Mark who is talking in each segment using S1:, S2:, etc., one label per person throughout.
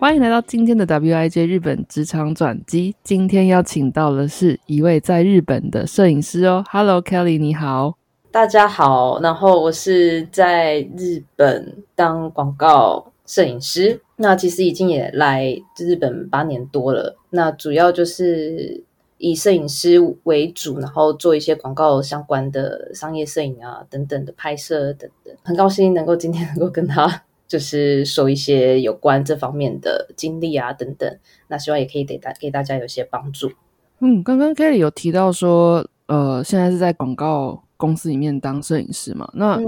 S1: 欢迎来到今天的 WIJ 日本职场转机。今天邀请到的是一位在日本的摄影师哦。Hello Kelly，你好。
S2: 大家好，然后我是在日本当广告摄影师，那其实已经也来日本八年多了。那主要就是以摄影师为主，然后做一些广告相关的商业摄影啊等等的拍摄等等。很高兴能够今天能够跟他。就是说一些有关这方面的经历啊，等等，那希望也可以给大给大家有些帮助。
S1: 嗯，刚刚 Kelly 有提到说，呃，现在是在广告公司里面当摄影师嘛？那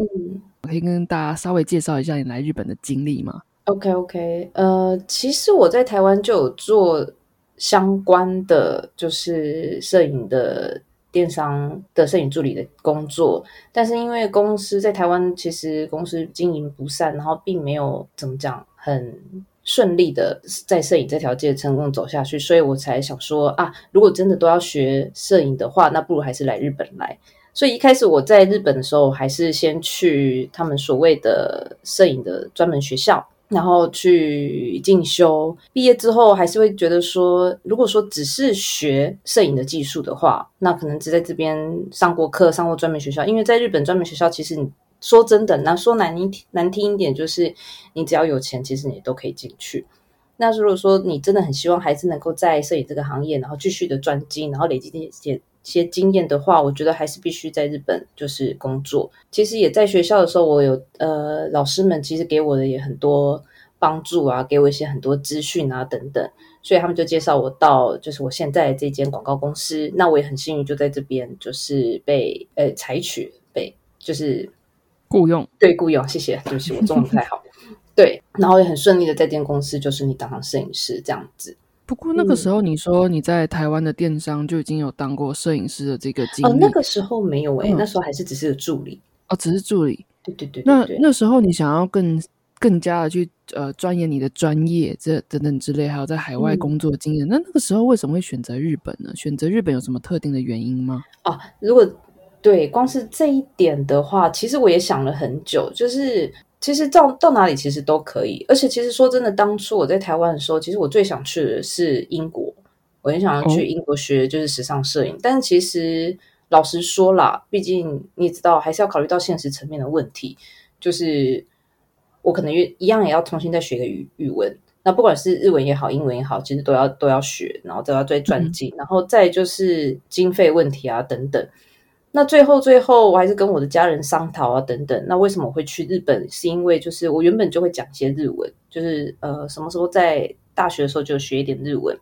S1: 可以跟大家稍微介绍一下你来日本的经历吗
S2: ？OK OK，呃，其实我在台湾就有做相关的，就是摄影的。电商的摄影助理的工作，但是因为公司在台湾，其实公司经营不善，然后并没有怎么讲很顺利的在摄影这条街成功走下去，所以我才想说啊，如果真的都要学摄影的话，那不如还是来日本来。所以一开始我在日本的时候，还是先去他们所谓的摄影的专门学校。然后去进修，毕业之后还是会觉得说，如果说只是学摄影的技术的话，那可能只在这边上过课、上过专门学校。因为在日本专门学校，其实你说真的，那说难听难听一点，就是你只要有钱，其实你都可以进去。那如果说你真的很希望孩子能够在摄影这个行业，然后继续的专精，然后累积一些。些经验的话，我觉得还是必须在日本就是工作。其实也在学校的时候，我有呃老师们其实给我的也很多帮助啊，给我一些很多资讯啊等等，所以他们就介绍我到就是我现在这间广告公司。那我也很幸运，就在这边就是被呃采取被就是
S1: 雇佣，
S2: 对雇佣，谢谢，对不起，我中文不太好，对，然后也很顺利的在这间公司就是你当上摄影师这样子。
S1: 不过那个时候，你说你在台湾的电商就已经有当过摄影师的这个经历。哦，
S2: 那个时候没有诶，那时候还是只是个助理。
S1: 哦，只是助理。
S2: 对对对。
S1: 那那时候你想要更更加的去呃钻研你的专业，这等等之类，还有在海外工作经验。那那个时候为什么会选择日本呢？选择日本有什么特定的原因吗？
S2: 哦，如果对光是这一点的话，其实我也想了很久，就是。其实到到哪里其实都可以，而且其实说真的，当初我在台湾的时候，其实我最想去的是英国，我很想要去英国学就是时尚摄影。但其实老实说啦，毕竟你知道，还是要考虑到现实层面的问题，就是我可能一一样也要重新再学个语语文。那不管是日文也好，英文也好，其实都要都要学，然后都要再转进，然后再就是经费问题啊等等。那最后，最后我还是跟我的家人商讨啊，等等。那为什么我会去日本？是因为就是我原本就会讲一些日文，就是呃，什么时候在大学的时候就学一点日文。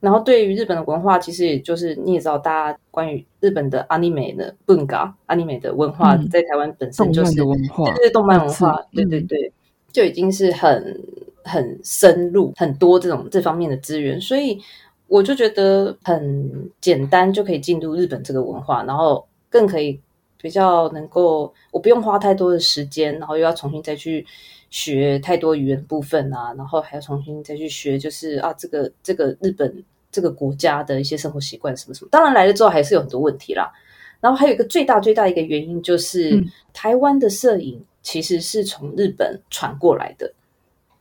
S2: 然后对于日本的文化，其实也就是你也知道，大家关于日本的阿尼美的文化，阿尼美的文化在台湾本身就是
S1: 文化，
S2: 对动漫文化，对对对，就已经是很很深入很多这种这方面的资源，所以我就觉得很简单就可以进入日本这个文化，然后。更可以比较能够，我不用花太多的时间，然后又要重新再去学太多语言部分啊，然后还要重新再去学，就是啊，这个这个日本这个国家的一些生活习惯什么什么。当然来了之后还是有很多问题啦。然后还有一个最大最大一个原因就是，台湾的摄影其实是从日本传过来的，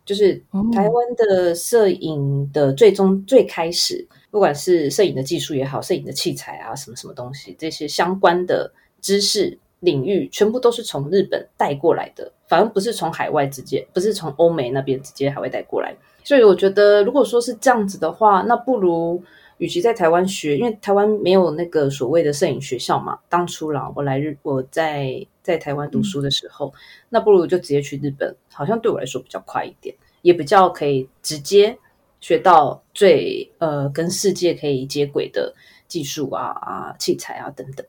S2: 就是台湾的摄影的最终最开始。不管是摄影的技术也好，摄影的器材啊，什么什么东西，这些相关的知识领域，全部都是从日本带过来的，反而不是从海外直接，不是从欧美那边直接海外带过来。所以我觉得，如果说是这样子的话，那不如与其在台湾学，因为台湾没有那个所谓的摄影学校嘛。当初啦，我来日，我在在台湾读书的时候，那不如就直接去日本，好像对我来说比较快一点，也比较可以直接。学到最呃跟世界可以接轨的技术啊啊器材啊等等，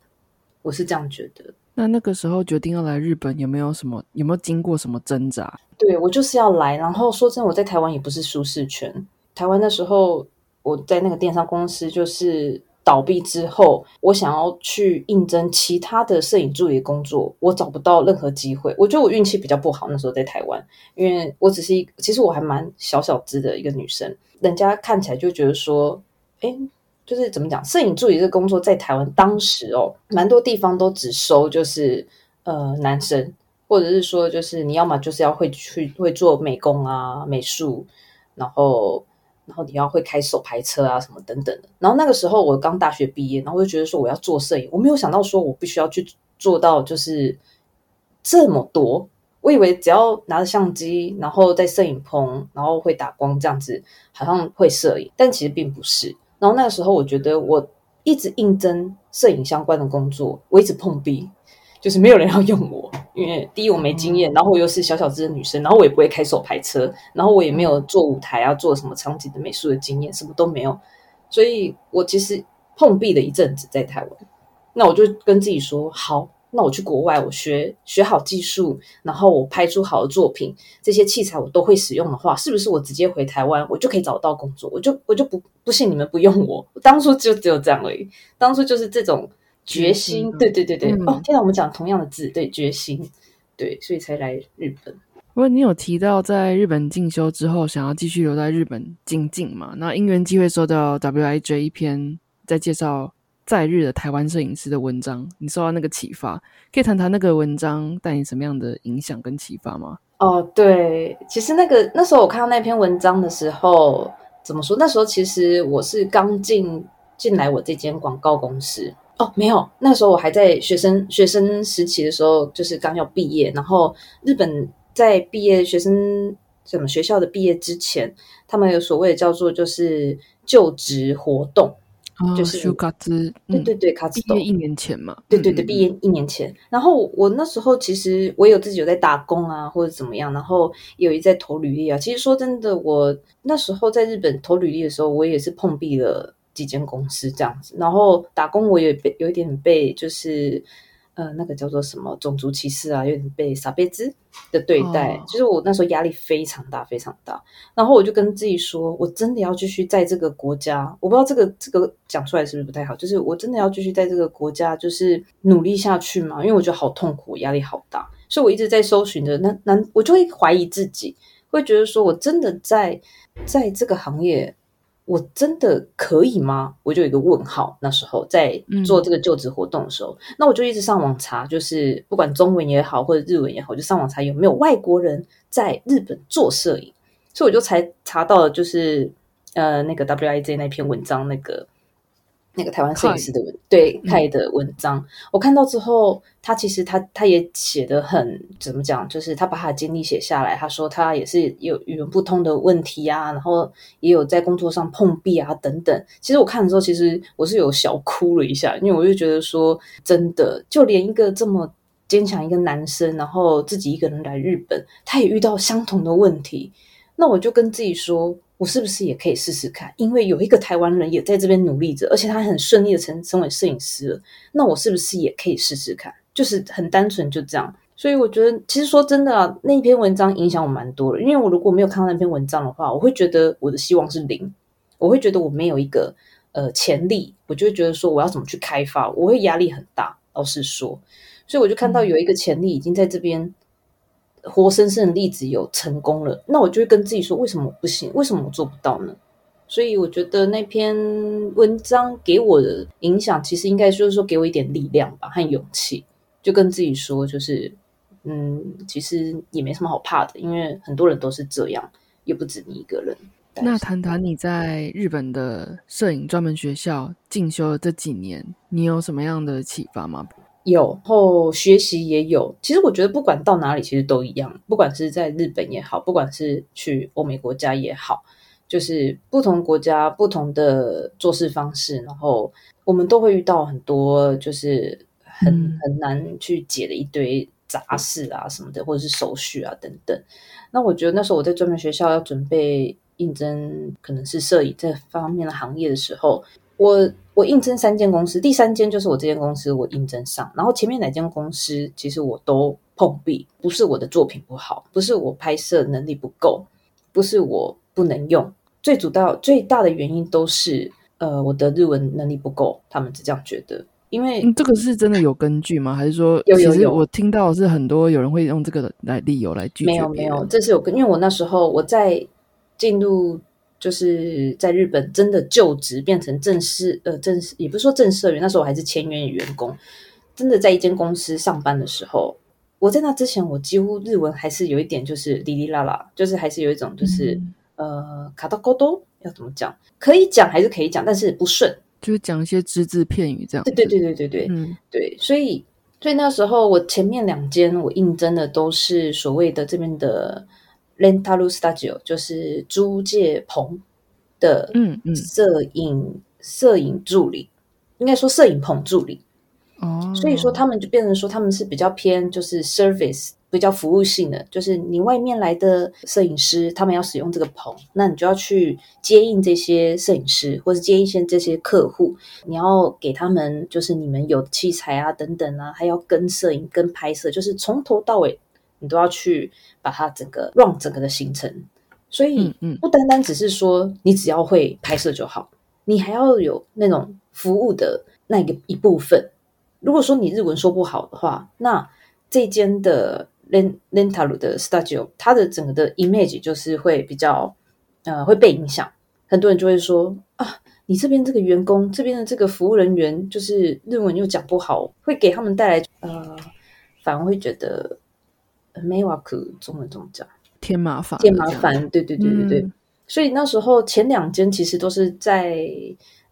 S2: 我是这样觉得。
S1: 那那个时候决定要来日本，有没有什么有没有经过什么挣扎？
S2: 对我就是要来。然后说真的，我在台湾也不是舒适圈。台湾那时候我在那个电商公司就是倒闭之后，我想要去应征其他的摄影助理工作，我找不到任何机会。我觉得我运气比较不好，那时候在台湾，因为我只是一，其实我还蛮小小只的一个女生，人家看起来就觉得说，哎。就是怎么讲，摄影助理这个工作在台湾当时哦，蛮多地方都只收就是呃男生，或者是说就是你要么就是要会去会做美工啊、美术，然后然后你要会开手排车啊什么等等的。然后那个时候我刚大学毕业，然后我就觉得说我要做摄影，我没有想到说我必须要去做到就是这么多。我以为只要拿着相机，然后在摄影棚，然后会打光这样子，好像会摄影，但其实并不是。然后那个时候，我觉得我一直应征摄影相关的工作，我一直碰壁，就是没有人要用我。因为第一我没经验，然后我又是小小只的女生，然后我也不会开手排车，然后我也没有做舞台啊，做什么场景的美术的经验，什么都没有。所以我其实碰壁了一阵子在台湾。那我就跟自己说好。那我去国外，我学学好技术，然后我拍出好的作品，这些器材我都会使用的话，是不是我直接回台湾，我就可以找到工作？我就我就不不信你们不用我。当初就只有这样而已，当初就是这种决心。对对对对，哦，天哪，我们讲同样的字，对，决心，对，所以才来日本。
S1: 不过你有提到在日本进修之后，想要继续留在日本精进嘛？那因缘机会收到 WIJ 一篇在介绍。在日的台湾摄影师的文章，你受到那个启发，可以谈谈那个文章带你什么样的影响跟启发吗？
S2: 哦，对，其实那个那时候我看到那篇文章的时候，怎么说？那时候其实我是刚进进来我这间广告公司哦，没有，那时候我还在学生学生时期的时候，就是刚要毕业，然后日本在毕业学生什么学校的毕业之前，他们有所谓的叫做就是就职活动。
S1: 就是卡兹，
S2: 对对对，卡兹
S1: 毕业一年前嘛，
S2: 对对对，毕业一年前。然后我那时候其实我有自己有在打工啊，或者怎么样，然后有一在投履历啊。其实说真的，我那时候在日本投履历的时候，我也是碰壁了几间公司这样子。然后打工我也被有一点被就是。呃，那个叫做什么种族歧视啊，有点被傻贝兹的对待。就是我那时候压力非常大，非常大。然后我就跟自己说，我真的要继续在这个国家。我不知道这个这个讲出来是不是不太好，就是我真的要继续在这个国家，就是努力下去嘛。因为我觉得好痛苦，压力好大，所以我一直在搜寻着。那那我就会怀疑自己，会觉得说我真的在在这个行业。我真的可以吗？我就有一个问号。那时候在做这个就职活动的时候，那我就一直上网查，就是不管中文也好，或者日文也好，就上网查有没有外国人在日本做摄影。所以我就才查到了，就是呃那个 W I Z 那篇文章那个。那个台湾摄影师的文对泰的文章，我看到之后，他其实他他也写的很怎么讲，就是他把他的经历写下来。他说他也是有语言不通的问题啊，然后也有在工作上碰壁啊等等。其实我看的时候，其实我是有小哭了一下，因为我就觉得说，真的，就连一个这么坚强一个男生，然后自己一个人来日本，他也遇到相同的问题。那我就跟自己说。我是不是也可以试试看？因为有一个台湾人也在这边努力着，而且他很顺利的成成为摄影师了。那我是不是也可以试试看？就是很单纯就这样。所以我觉得，其实说真的啊，那篇文章影响我蛮多的。因为我如果没有看到那篇文章的话，我会觉得我的希望是零，我会觉得我没有一个呃潜力，我就会觉得说我要怎么去开发，我会压力很大。老实说，所以我就看到有一个潜力已经在这边。活生生的例子有成功了，那我就会跟自己说：为什么不行？为什么我做不到呢？所以我觉得那篇文章给我的影响，其实应该就是说给我一点力量吧和勇气，就跟自己说，就是嗯，其实也没什么好怕的，因为很多人都是这样，又不止你一个人。
S1: 那谈谈你在日本的摄影专门学校进修的这几年，你有什么样的启发吗？
S2: 有，后学习也有。其实我觉得，不管到哪里，其实都一样。不管是在日本也好，不管是去欧美国家也好，就是不同国家不同的做事方式，然后我们都会遇到很多就是很很难去解的一堆杂事啊什么的，或者是手续啊等等。那我觉得那时候我在专门学校要准备应征，可能是摄影这方面的行业的时候。我我应征三间公司，第三间就是我这间公司，我应征上。然后前面哪间公司，其实我都碰壁，不是我的作品不好，不是我拍摄能力不够，不是我不能用，最主要最大的原因都是呃我的日文能力不够，他们是这样觉得。因为
S1: 这个是真的有根据吗？还是说，其实我听到是很多有人会用这个来理由来拒绝？
S2: 没有没有，这是有根，因为我那时候我在进入就是在日本真的就职变成正式呃正式也不是说正式员，那时候我还是签约员工，真的在一间公司上班的时候，我在那之前我几乎日文还是有一点就是哩哩啦啦，就是还是有一种就是呃卡到沟多要怎么讲，可以讲还是可以讲，但是不顺。
S1: 就是讲一些只字片语这样。
S2: 对对对对对对，嗯对，所以所以那时候我前面两间我应征的都是所谓的这边的 rental studio，就是租借棚的，嗯嗯，摄影摄影助理，应该说摄影棚助理。哦，所以说他们就变成说他们是比较偏就是 service。比较服务性的，就是你外面来的摄影师，他们要使用这个棚，那你就要去接应这些摄影师，或者接一些这些客户，你要给他们就是你们有器材啊等等啊，还要跟摄影跟拍摄，就是从头到尾你都要去把它整个 run 整个的行程。所以，不单单只是说你只要会拍摄就好，你还要有那种服务的那个一部分。如果说你日文说不好的话，那这间的。Len Lentalu 的 Studio，它的整个的 image 就是会比较呃会被影响，很多人就会说啊，你这边这个员工这边的这个服务人员就是日文又讲不好，会给他们带来呃反而会觉得没瓦克中文怎么讲
S1: 添麻烦
S2: 添麻烦，对对对对对，所以那时候前两间其实都是在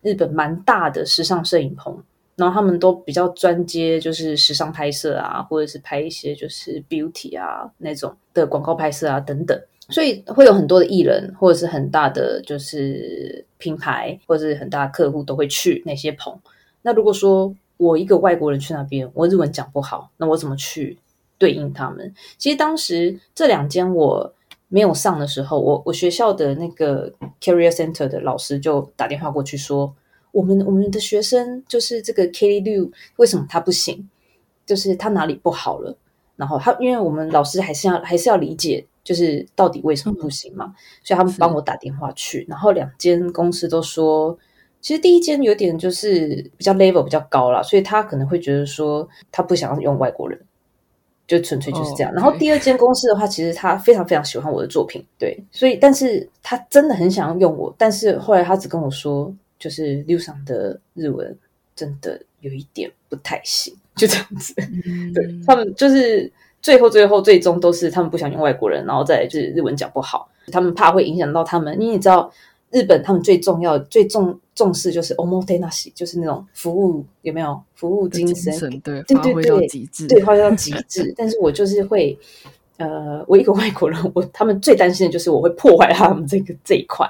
S2: 日本蛮大的时尚摄影棚。然后他们都比较专接，就是时尚拍摄啊，或者是拍一些就是 beauty 啊那种的广告拍摄啊等等，所以会有很多的艺人或者是很大的就是品牌或者是很大的客户都会去那些棚。那如果说我一个外国人去那边，我日文讲不好，那我怎么去对应他们？其实当时这两间我没有上的时候，我我学校的那个 career center 的老师就打电话过去说。我们我们的学生就是这个 Kelly Liu，为什么他不行？就是他哪里不好了？然后他，因为我们老师还是要还是要理解，就是到底为什么不行嘛？所以他们帮我打电话去，然后两间公司都说，其实第一间有点就是比较 level 比较高了，所以他可能会觉得说他不想要用外国人，就纯粹就是这样。然后第二间公司的话，其实他非常非常喜欢我的作品，对，所以但是他真的很想要用我，但是后来他只跟我说。就是六上的日文真的有一点不太行，就这样子。对他们就是最后最后最终都是他们不想用外国人，然后再就是日文讲不好，他们怕会影响到他们。因为你知道日本他们最重要最重重视就是 omotenashi，就是那种服务有没有服务精神？
S1: 对对对对，极致，
S2: 对，发挥到极致。但是我就是会呃，我一个外国人，我他们最担心的就是我会破坏他们这个这一块。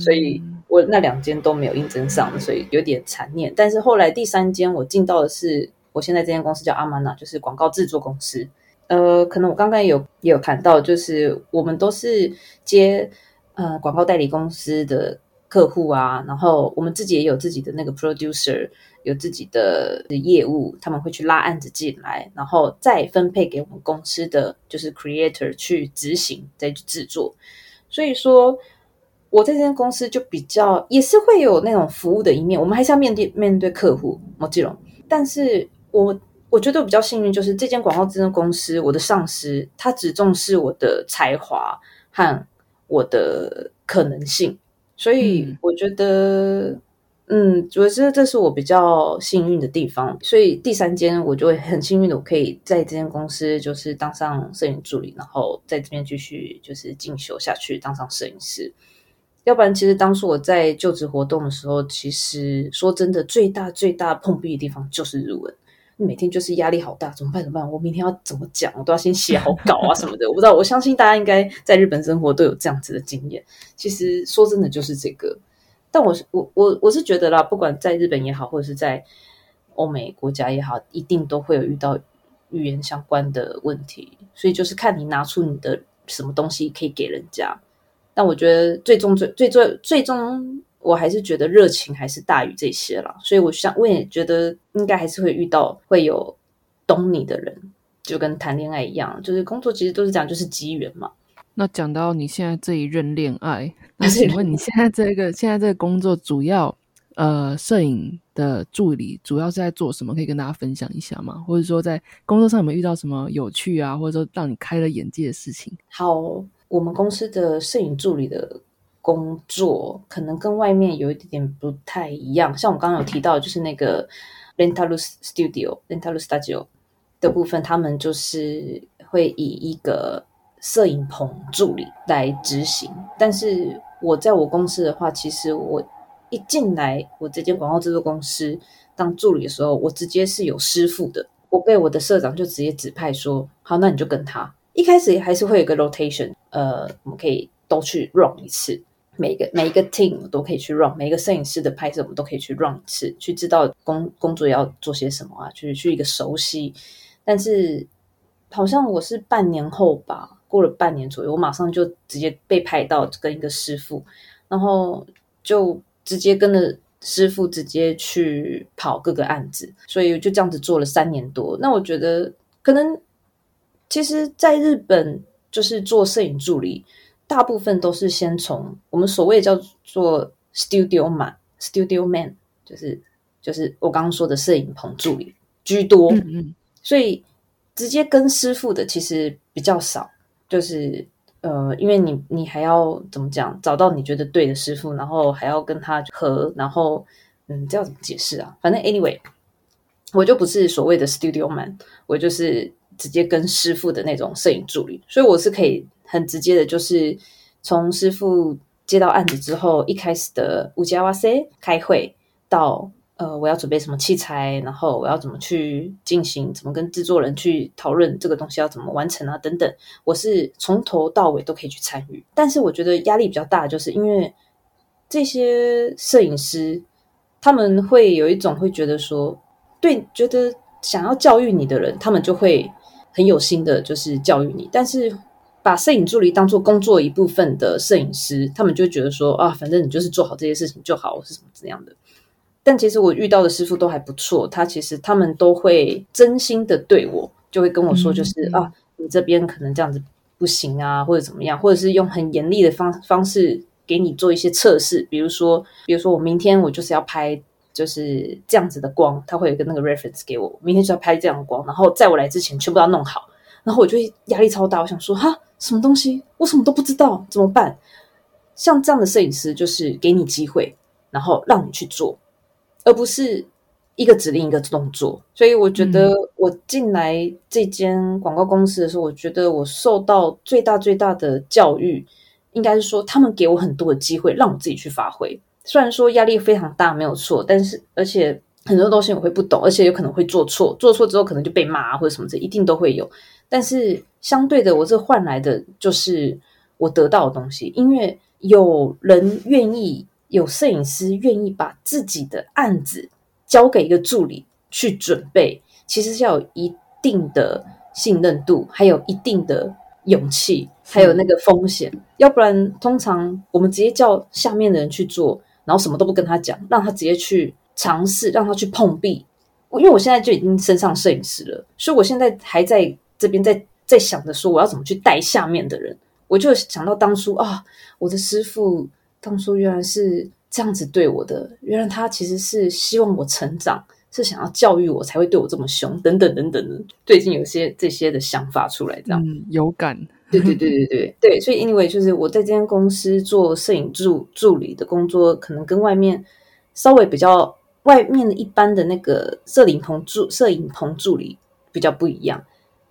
S2: 所以我那两间都没有应征上，所以有点残念。但是后来第三间我进到的是，我现在这间公司叫阿玛娜，就是广告制作公司。呃，可能我刚刚有也有谈到，就是我们都是接呃广告代理公司的客户啊，然后我们自己也有自己的那个 producer，有自己的业务，他们会去拉案子进来，然后再分配给我们公司的就是 creator 去执行再去制作。所以说。我在这间公司就比较也是会有那种服务的一面，我们还是要面对面对客户，莫吉龙。但是我我觉得我比较幸运，就是这间广告制作公司，我的上司他只重视我的才华和我的可能性，所以我觉得，嗯，我觉得这是我比较幸运的地方。所以第三间我就会很幸运的，我可以在这间公司就是当上摄影助理，然后在这边继续就是进修下去，当上摄影师。要不然，其实当初我在就职活动的时候，其实说真的，最大最大碰壁的地方就是日文。每天就是压力好大，怎么办？怎么办？我明天要怎么讲？我都要先写好稿啊什么的。我不知道，我相信大家应该在日本生活都有这样子的经验。其实说真的，就是这个。但我是我我我是觉得啦，不管在日本也好，或者是在欧美国家也好，一定都会有遇到语言相关的问题。所以就是看你拿出你的什么东西可以给人家。但我觉得最终最最最最终，我还是觉得热情还是大于这些了。所以我想，我也觉得应该还是会遇到会有懂你的人，就跟谈恋爱一样，就是工作其实都是讲就是机缘嘛。
S1: 那讲到你现在这一任恋爱，那 请问你现在这个现在这个工作主要呃摄影的助理主要是在做什么？可以跟大家分享一下吗？或者说在工作上有没有遇到什么有趣啊，或者说让你开了眼界的事情？
S2: 好，我们公司的摄影助理的工作可能跟外面有一点点不太一样，像我刚刚有提到，就是那个 Lentalus Studio、Lentalus Studio 的部分，他们就是会以一个摄影棚助理来执行，但是我在我公司的话，其实我一进来我这间广告制作公司当助理的时候，我直接是有师傅的，我被我的社长就直接指派说，好，那你就跟他。一开始还是会有个 rotation，呃，我们可以都去 run 一次，每个每一个 team 都可以去 run，每一个摄影师的拍摄我们都可以去 run 一次，去知道工工作要做些什么啊，去去一个熟悉。但是好像我是半年后吧。过了半年左右，我马上就直接被派到跟一个师傅，然后就直接跟着师傅直接去跑各个案子，所以就这样子做了三年多。那我觉得可能其实，在日本就是做摄影助理，大部分都是先从我们所谓叫做 studio man，studio man 就是就是我刚刚说的摄影棚助理居多，所以直接跟师傅的其实比较少。就是呃，因为你你还要怎么讲，找到你觉得对的师傅，然后还要跟他合，然后嗯，这要怎么解释啊？反正 anyway，我就不是所谓的 studio man，我就是直接跟师傅的那种摄影助理，所以我是可以很直接的，就是从师傅接到案子之后，一开始的五加哇塞开会到。呃，我要准备什么器材，然后我要怎么去进行，怎么跟制作人去讨论这个东西要怎么完成啊，等等，我是从头到尾都可以去参与。但是我觉得压力比较大，就是因为这些摄影师他们会有一种会觉得说，对，觉得想要教育你的人，他们就会很有心的，就是教育你。但是把摄影助理当做工作一部分的摄影师，他们就觉得说啊，反正你就是做好这些事情就好，是什么怎样的。但其实我遇到的师傅都还不错，他其实他们都会真心的对我，就会跟我说，就是啊，你这边可能这样子不行啊，或者怎么样，或者是用很严厉的方方式给你做一些测试，比如说，比如说我明天我就是要拍就是这样子的光，他会有一个那个 reference 给我，明天就要拍这样的光，然后在我来之前全部要弄好，然后我就压力超大，我想说哈，什么东西，我什么都不知道，怎么办？像这样的摄影师就是给你机会，然后让你去做。而不是一个指令一个动作，所以我觉得我进来这间广告公司的时候，我觉得我受到最大最大的教育，应该是说他们给我很多的机会让我自己去发挥。虽然说压力非常大，没有错，但是而且很多东西我会不懂，而且有可能会做错，做错之后可能就被骂或者什么，这一定都会有。但是相对的，我这换来的就是我得到的东西，因为有人愿意。有摄影师愿意把自己的案子交给一个助理去准备，其实是要有一定的信任度，还有一定的勇气，还有那个风险。要不然，通常我们直接叫下面的人去做，然后什么都不跟他讲，让他直接去尝试，让他去碰壁。因为我现在就已经升上摄影师了，所以我现在还在这边在在想着说，我要怎么去带下面的人。我就想到当初啊，我的师傅。当初原来是这样子对我的，原来他其实是希望我成长，是想要教育我才会对我这么凶，等等等等的。最近有些这些的想法出来，这样
S1: 有感。
S2: 对对对对对对，所以 anyway 就是我在这间公司做摄影助助理的工作，可能跟外面稍微比较外面的一般的那个摄影棚助摄影棚助理比较不一样，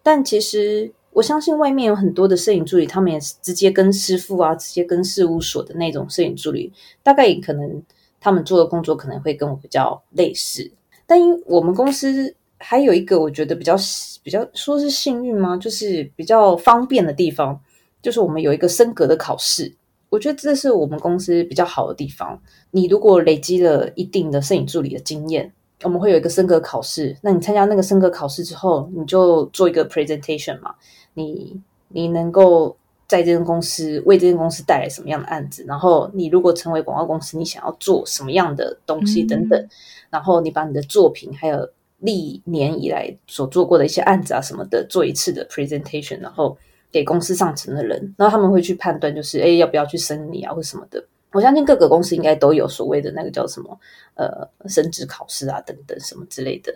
S2: 但其实。我相信外面有很多的摄影助理，他们也是直接跟师傅啊，直接跟事务所的那种摄影助理，大概也可能他们做的工作可能会跟我比较类似。但因为我们公司还有一个我觉得比较比较说是幸运吗？就是比较方便的地方，就是我们有一个升格的考试。我觉得这是我们公司比较好的地方。你如果累积了一定的摄影助理的经验，我们会有一个升格考试。那你参加那个升格考试之后，你就做一个 presentation 嘛。你你能够在这间公司为这间公司带来什么样的案子？然后你如果成为广告公司，你想要做什么样的东西等等？然后你把你的作品还有历年以来所做过的一些案子啊什么的做一次的 presentation，然后给公司上层的人，然后他们会去判断，就是哎要不要去升你啊或什么的。我相信各个公司应该都有所谓的那个叫什么呃升职考试啊等等什么之类的。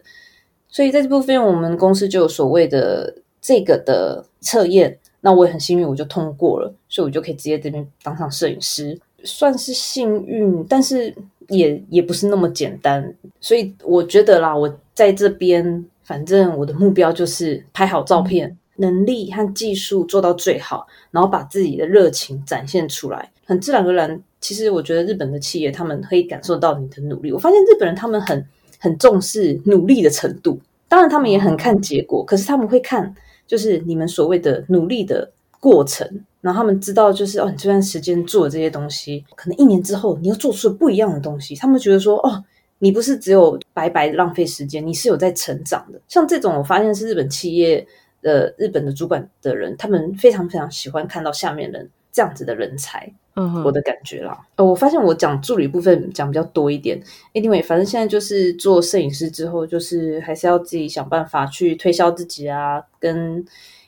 S2: 所以在这部分，我们公司就有所谓的这个的测验。那我也很幸运，我就通过了，所以我就可以直接这边当上摄影师，算是幸运，但是也也不是那么简单。所以我觉得啦，我在这边，反正我的目标就是拍好照片，能力和技术做到最好，然后把自己的热情展现出来，很自然而然。其实我觉得日本的企业他们可以感受到你的努力。我发现日本人他们很很重视努力的程度，当然他们也很看结果，可是他们会看。就是你们所谓的努力的过程，然后他们知道，就是哦，你这段时间做这些东西，可能一年之后你又做出了不一样的东西。他们觉得说，哦，你不是只有白白浪费时间，你是有在成长的。像这种，我发现是日本企业的日本的主管的人，他们非常非常喜欢看到下面人这样子的人才。嗯，我的感觉啦。呃，我发现我讲助理部分讲比较多一点。Anyway，反正现在就是做摄影师之后，就是还是要自己想办法去推销自己啊，跟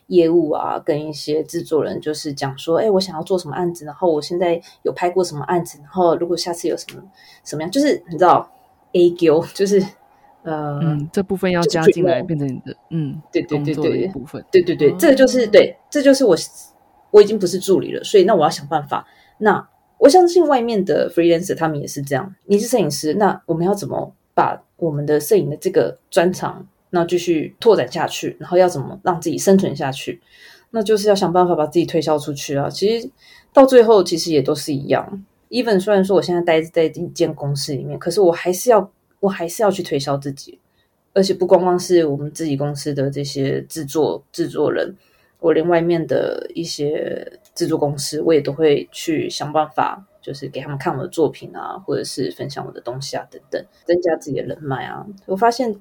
S2: 业务啊，跟一些制作人就是讲说，哎，我想要做什么案子，然后我现在有拍过什么案子，然后如果下次有什么什么样，就是你知道，A Q，就是
S1: 呃，这部分要加进来，变成你的嗯，
S2: 对对对对
S1: 部分，
S2: 对对对，这个就是对，这就是我我已经不是助理了，所以那我要想办法。那我相信外面的 freelancer 他们也是这样。你是摄影师，那我们要怎么把我们的摄影的这个专长，那继续拓展下去？然后要怎么让自己生存下去？那就是要想办法把自己推销出去啊！其实到最后，其实也都是一样。even 虽然说我现在待在一间公司里面，可是我还是要，我还是要去推销自己。而且不光光是我们自己公司的这些制作制作人。我连外面的一些制作公司，我也都会去想办法，就是给他们看我的作品啊，或者是分享我的东西啊，等等，增加自己的人脉啊。我发现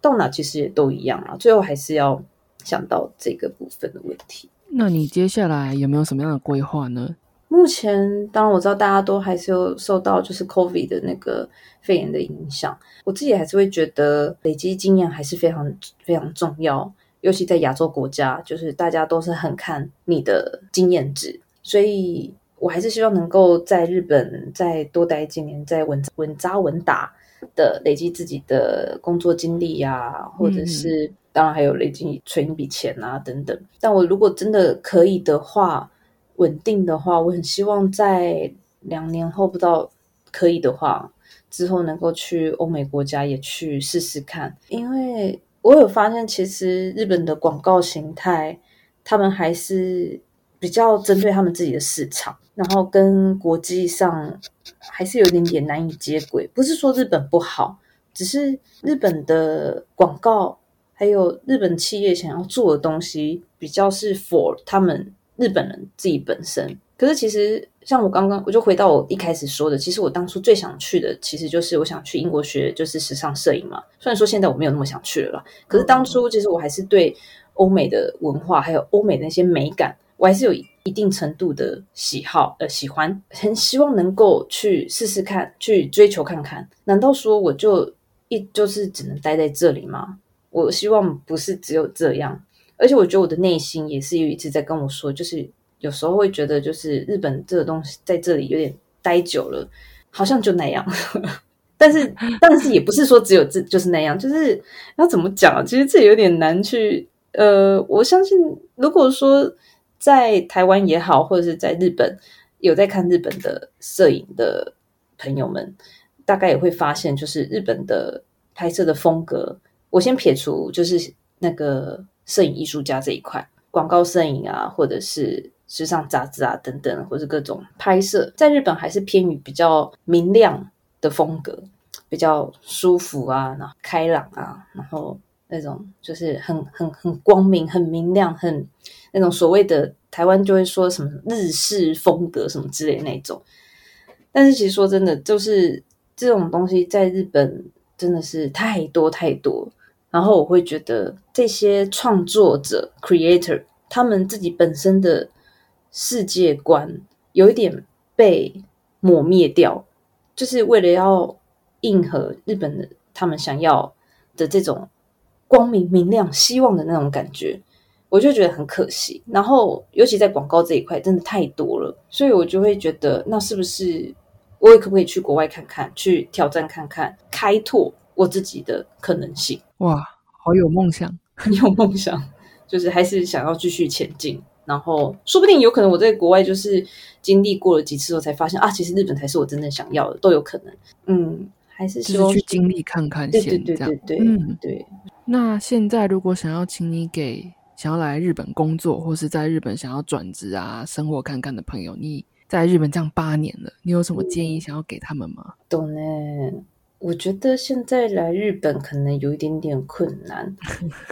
S2: 到哪其实也都一样啊，最后还是要想到这个部分的问题。
S1: 那你接下来有没有什么样的规划呢？
S2: 目前，当然我知道大家都还是有受到就是 COVID 的那个肺炎的影响，我自己还是会觉得累积经验还是非常非常重要。尤其在亚洲国家，就是大家都是很看你的经验值，所以我还是希望能够在日本再多待几年，再稳稳扎稳打的累积自己的工作经历呀，或者是当然还有累积存一笔钱啊等等。但我如果真的可以的话，稳定的话，我很希望在两年后不知道可以的话，之后能够去欧美国家也去试试看，因为。我有发现，其实日本的广告形态，他们还是比较针对他们自己的市场，然后跟国际上还是有点点难以接轨。不是说日本不好，只是日本的广告还有日本企业想要做的东西，比较是 for 他们日本人自己本身。可是其实。像我刚刚，我就回到我一开始说的，其实我当初最想去的，其实就是我想去英国学，就是时尚摄影嘛。虽然说现在我没有那么想去了，可是当初其实我还是对欧美的文化，还有欧美的那些美感，我还是有一定程度的喜好，呃，喜欢，很希望能够去试试看，去追求看看。难道说我就一就是只能待在这里吗？我希望不是只有这样，而且我觉得我的内心也是有一直在跟我说，就是。有时候会觉得，就是日本这个东西在这里有点待久了，好像就那样。但是，但是也不是说只有这就是那样，就是要怎么讲？其实这有点难去。呃，我相信，如果说在台湾也好，或者是在日本有在看日本的摄影的朋友们，大概也会发现，就是日本的拍摄的风格。我先撇除就是那个摄影艺术家这一块，广告摄影啊，或者是。时尚杂志啊，等等，或者各种拍摄，在日本还是偏于比较明亮的风格，比较舒服啊，然后开朗啊，然后那种就是很很很光明、很明亮、很那种所谓的台湾就会说什么日式风格什么之类那种。但是其实说真的，就是这种东西在日本真的是太多太多，然后我会觉得这些创作者 （creator） 他们自己本身的。世界观有一点被抹灭掉，就是为了要应和日本的他们想要的这种光明明亮、希望的那种感觉。我就觉得很可惜。然后尤其在广告这一块，真的太多了，所以我就会觉得，那是不是我也可不可以去国外看看，去挑战看看，开拓我自己的可能性？
S1: 哇，好有梦想，
S2: 很有梦想，就是还是想要继续前进。然后说不定有可能我在国外就是经历过了几次后，才发现啊，其实日本才是我真正想要的，都有可能。嗯。还是
S1: 说去经历看看，
S2: 对对对对对，嗯对。
S1: 那现在如果想要请你给想要来日本工作，或是在日本想要转职啊、生活看看的朋友，你在日本这样八年了，你有什么建议想要给他们吗？
S2: 懂呢，我觉得现在来日本可能有一点点困难，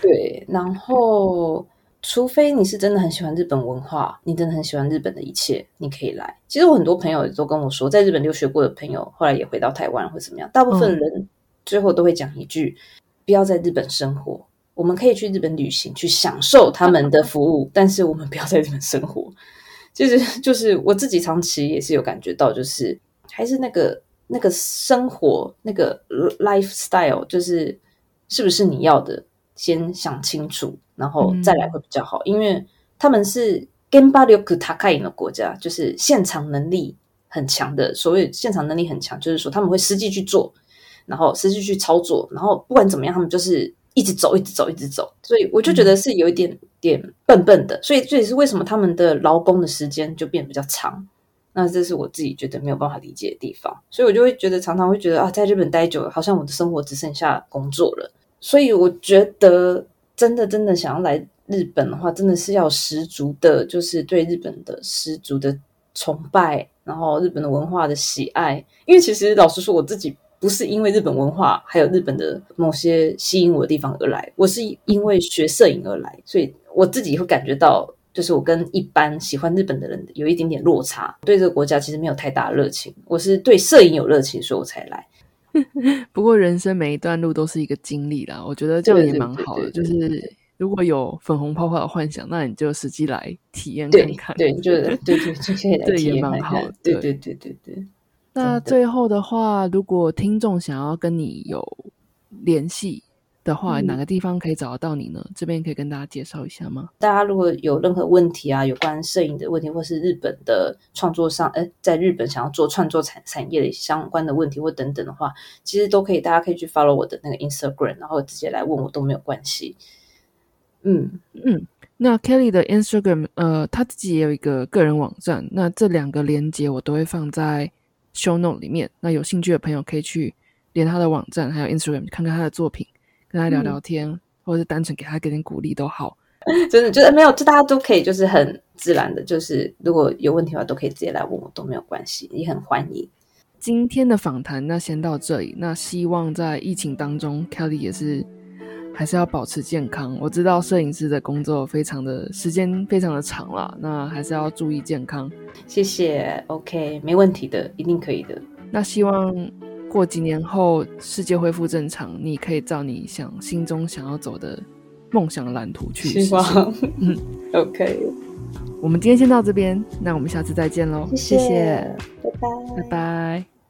S2: 对，然后。除非你是真的很喜欢日本文化，你真的很喜欢日本的一切，你可以来。其实我很多朋友都跟我说，在日本留学过的朋友，后来也回到台湾或怎么样。大部分人最后都会讲一句：不要在日本生活。我们可以去日本旅行，去享受他们的服务，但是我们不要在日本生活。其实就是我自己长期也是有感觉到，就是还是那个那个生活那个 lifestyle，就是是不是你要的，先想清楚。然后再来会比较好，因为他们是 Genba Ryoku Takai 的国家，就是现场能力很强的。所谓现场能力很强，就是说他们会实际去做，然后实际去操作，然后不管怎么样，他们就是一直走，一直走，一直走。所以我就觉得是有一点点笨笨的。所以这也是为什么他们的劳工的时间就变比较长。那这是我自己觉得没有办法理解的地方。所以我就会觉得常常会觉得啊，在日本待久了，好像我的生活只剩下工作了。所以我觉得。真的，真的想要来日本的话，真的是要十足的，就是对日本的十足的崇拜，然后日本的文化的喜爱。因为其实老实说，我自己不是因为日本文化还有日本的某些吸引我的地方而来，我是因为学摄影而来，所以我自己会感觉到，就是我跟一般喜欢日本的人有一点点落差，对这个国家其实没有太大热情。我是对摄影有热情，所以我才来。
S1: 不过人生每一段路都是一个经历啦，我觉得这样也蛮好的。就是如果有粉红泡泡的幻想，那你就实际来体验看看。
S2: 对，就 对对，就可以来体验
S1: 蛮好。
S2: 对对对对对。
S1: 那最后的话，如果听众想要跟你有联系。的话，哪个地方可以找得到你呢？这边可以跟大家介绍一下吗？
S2: 大家如果有任何问题啊，有关摄影的问题，或是日本的创作上，哎，在日本想要做创作产产业的相关的问题或等等的话，其实都可以，大家可以去 follow 我的那个 Instagram，然后直接来问我都没有关系。嗯
S1: 嗯，那 Kelly 的 Instagram，呃，他自己也有一个个人网站，那这两个连接我都会放在 Show Note 里面，那有兴趣的朋友可以去连他的网站还有 Instagram 看看他的作品。跟他聊聊天，或者是单纯给他给点鼓励都好。
S2: 真的，就是没有，就大家都可以，就是很自然的，就是如果有问题的话，都可以直接来问我，都没有关系，也很欢迎。
S1: 今天的访谈那先到这里。那希望在疫情当中，Kelly 也是还是要保持健康。我知道摄影师的工作非常的时间非常的长了，那还是要注意健康。
S2: 谢谢，OK，没问题的，一定可以的。
S1: 那希望。过几年后，世界恢复正常，你可以照你想心中想要走的梦想蓝图去。
S2: 希望，嗯，OK。
S1: 我们今天先到这边，那我们下次再见喽。
S2: 谢谢，拜拜，
S1: 拜拜。